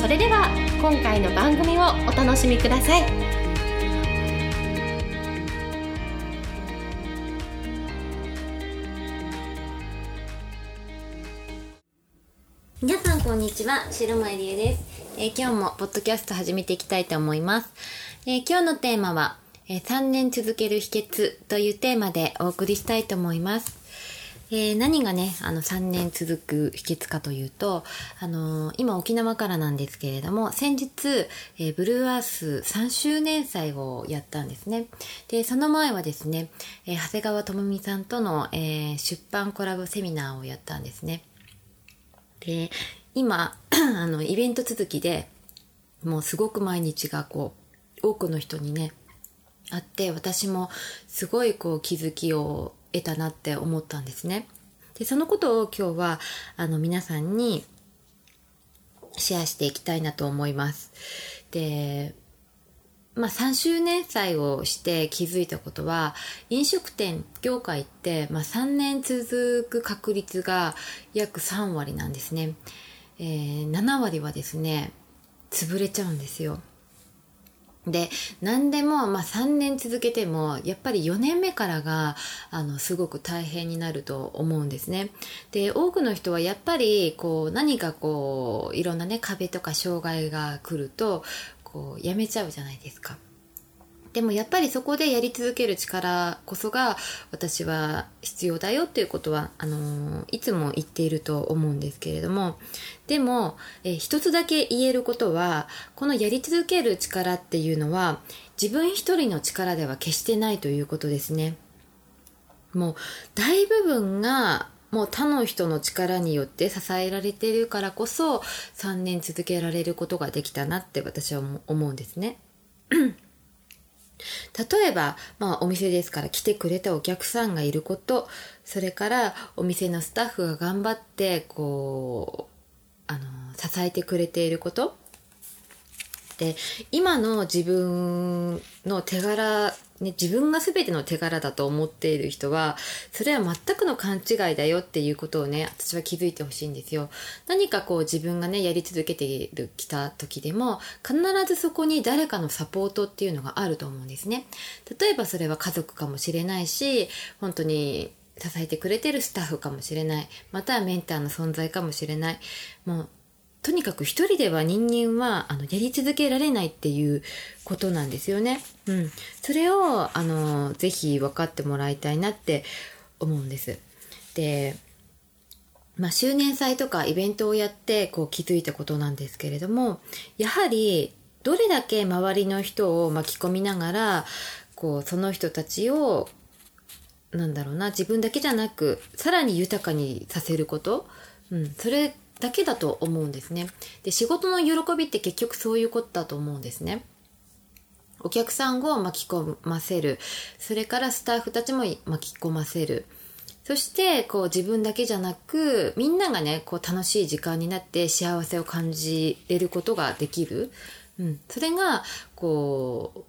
それでは今回の番組をお楽しみください。皆さんこんにちは白間りえです、えー、今日もポッドキャスト始めていきたいと思います、えー、今日のテーマは、えー、3年続ける秘訣というテーマでお送りしたいと思います。えー、何がね、あの3年続く秘訣かというと、あのー、今沖縄からなんですけれども、先日、えー、ブルーアース3周年祭をやったんですね。で、その前はですね、え長谷川智美さんとの、え出版コラボセミナーをやったんですね。で、今、あの、イベント続きで、もうすごく毎日がこう、多くの人にね、あって、私もすごいこう気づきを得たなって思ったんですね。で、そのことを今日は、あの、皆さんにシェアしていきたいなと思います。で、まあ、3周年祭をして気づいたことは、飲食店業界って、まあ、3年続く確率が約3割なんですね。えー、7割はですね、潰れちゃうんですよ。で何でも、まあ、3年続けてもやっぱり4年目からがあのすごく大変になると思うんですね。で多くの人はやっぱりこう何かこういろんなね壁とか障害が来るとこうやめちゃうじゃないですか。でもやっぱりそこでやり続ける力こそが私は必要だよっていうことはあのいつも言っていると思うんですけれどもでもえ一つだけ言えることはこのやり続ける力っていうのは自分一人の力では決してないということですね。もう大部分がもう他の人の力によって支えられているからこそ3年続けられることができたなって私は思うんですね。例えば、まあ、お店ですから来てくれたお客さんがいることそれからお店のスタッフが頑張ってこうあの支えてくれていること。で今の自分の手柄ね、自分が全ての手柄だと思っている人は、それは全くの勘違いだよっていうことをね、私は気づいてほしいんですよ。何かこう自分がね、やり続けて、きた時でも、必ずそこに誰かのサポートっていうのがあると思うんですね。例えばそれは家族かもしれないし、本当に支えてくれてるスタッフかもしれない。またはメンターの存在かもしれない。もうとにかく一人では人間はあのやり続けられないっていうことなんですよね。うん。それをあのぜひ分かってもらいたいなって思うんです。で、まあ、周年祭とかイベントをやってこう気づいたことなんですけれどもやはりどれだけ周りの人を巻き込みながらこうその人たちをなんだろうな自分だけじゃなくさらに豊かにさせること、うん、それだけだと思うんですね。で、仕事の喜びって結局そういうことだと思うんですね。お客さんを巻き込ませる。それからスタッフたちも巻き込ませる。そして、こう自分だけじゃなく、みんながね、こう楽しい時間になって幸せを感じれることができる。うん。それが、こ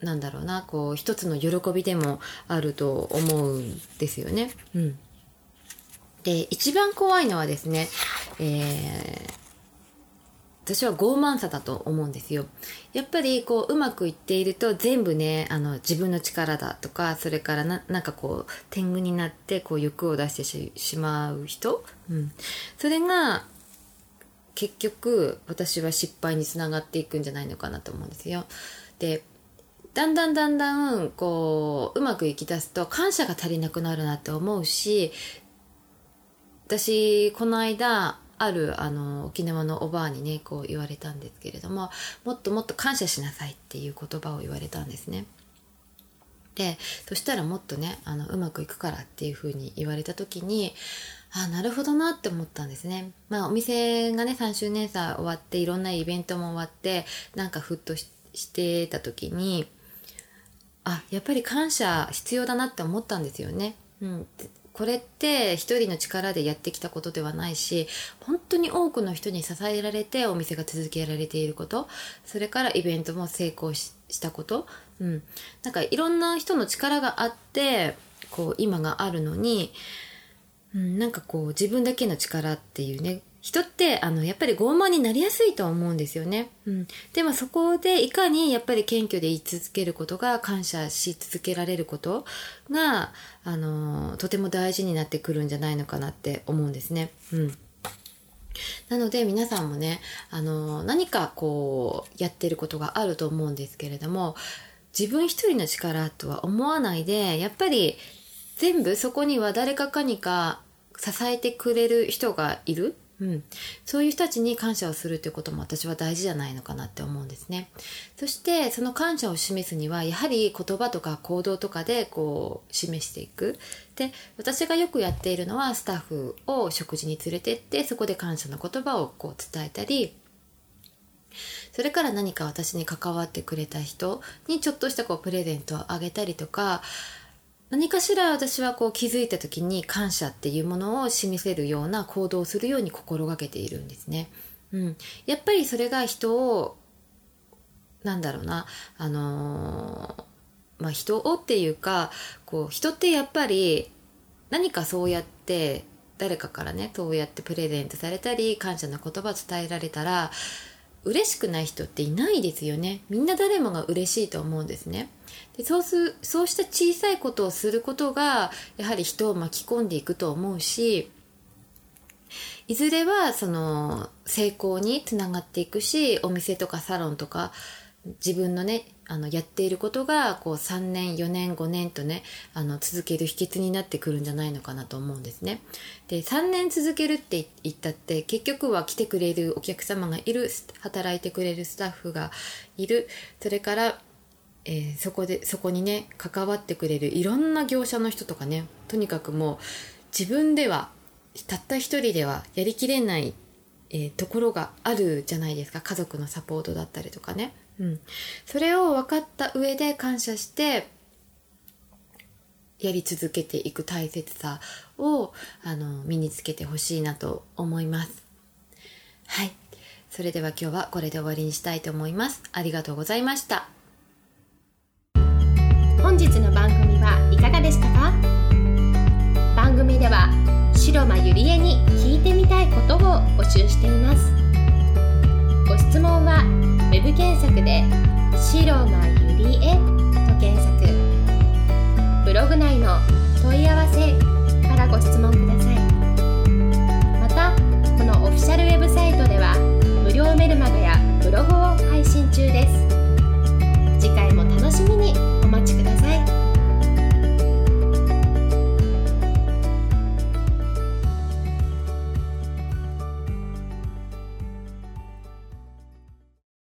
う、なんだろうな、こう一つの喜びでもあると思うんですよね。うん。で、一番怖いのはですね、えー、私は傲慢さだと思うんですよ。やっぱりこううまくいっていると全部ねあの自分の力だとかそれからななんかこう天狗になってこう欲を出してしまう人、うん、それが結局私は失敗につながっていくんじゃないのかなと思うんですよ。でだんだんだんだんこううまくいきだすと感謝が足りなくなるなって思うし私この間あるあの沖縄のおばあにねこう言われたんですけれどももっともっと感謝しなさいっていう言葉を言われたんですね。でそしたらもっとねあのうまくいくからっていうふうに言われた時にあなるほどなって思ったんですね。まあお店がね3周年さ終わっていろんなイベントも終わってなんかふっとしてた時にあやっぱり感謝必要だなって思ったんですよね。うん、これって一人の力でやってきたことではないし本当に多くの人に支えられてお店が続けられていることそれからイベントも成功したこと、うん、なんかいろんな人の力があってこう今があるのに、うん、なんかこう自分だけの力っていうね人ってあのやっぱり傲慢になりやすいと思うんですよね。うん、でもそこでいかにやっぱり謙虚で言い続けることが感謝し続けられることがあのとても大事になってくるんじゃないのかなって思うんですね。うんなので皆さんもね、あの何かこうやってることがあると思うんですけれども自分一人の力とは思わないでやっぱり全部そこには誰かかにか支えてくれる人がいるうん、そういう人たちに感謝をするということも私は大事じゃないのかなって思うんですね。そしてその感謝を示すにはやはり言葉とか行動とかでこう示していく。で私がよくやっているのはスタッフを食事に連れてってそこで感謝の言葉をこう伝えたりそれから何か私に関わってくれた人にちょっとしたこうプレゼントをあげたりとか何かしら私はこう気づいた時に感謝っていうものを示せるような行動をするように心がけているんですね。うん、やっぱりそれが人をなんだろうなあのー、まあ人をっていうかこう人ってやっぱり何かそうやって誰かからねそうやってプレゼントされたり感謝の言葉伝えられたら嬉しくない人っていないですよね。みんな誰もが嬉しいと思うんですね。でそうすそうした小さいことをすることがやはり人を巻き込んでいくと思うしいずれはその成功につながっていくしお店とかサロンとか自分のねあのやっていることがこう3年4年5年とねあの続ける秘訣になってくるんじゃないのかなと思うんですね。で3年続けるって言ったって結局は来てくれるお客様がいる働いてくれるスタッフがいる。それからえー、そこでそこにね関わってくれるいろんな業者の人とかねとにかくもう自分ではたった一人ではやりきれない、えー、ところがあるじゃないですか。家族のサポートだったりとかね、うん、それを分かった上で感謝してやり続けていく大切さをあの身につけてほしいなと思います。はい。それでは今日はこれで終わりにしたいと思います。ありがとうございました。本日の番組はいかがでしたか？番組では白間ゆりえに聞いてみたいことを募集しています。白のゆりえ」と検索。ブログ内の問い合わせからご質問ください。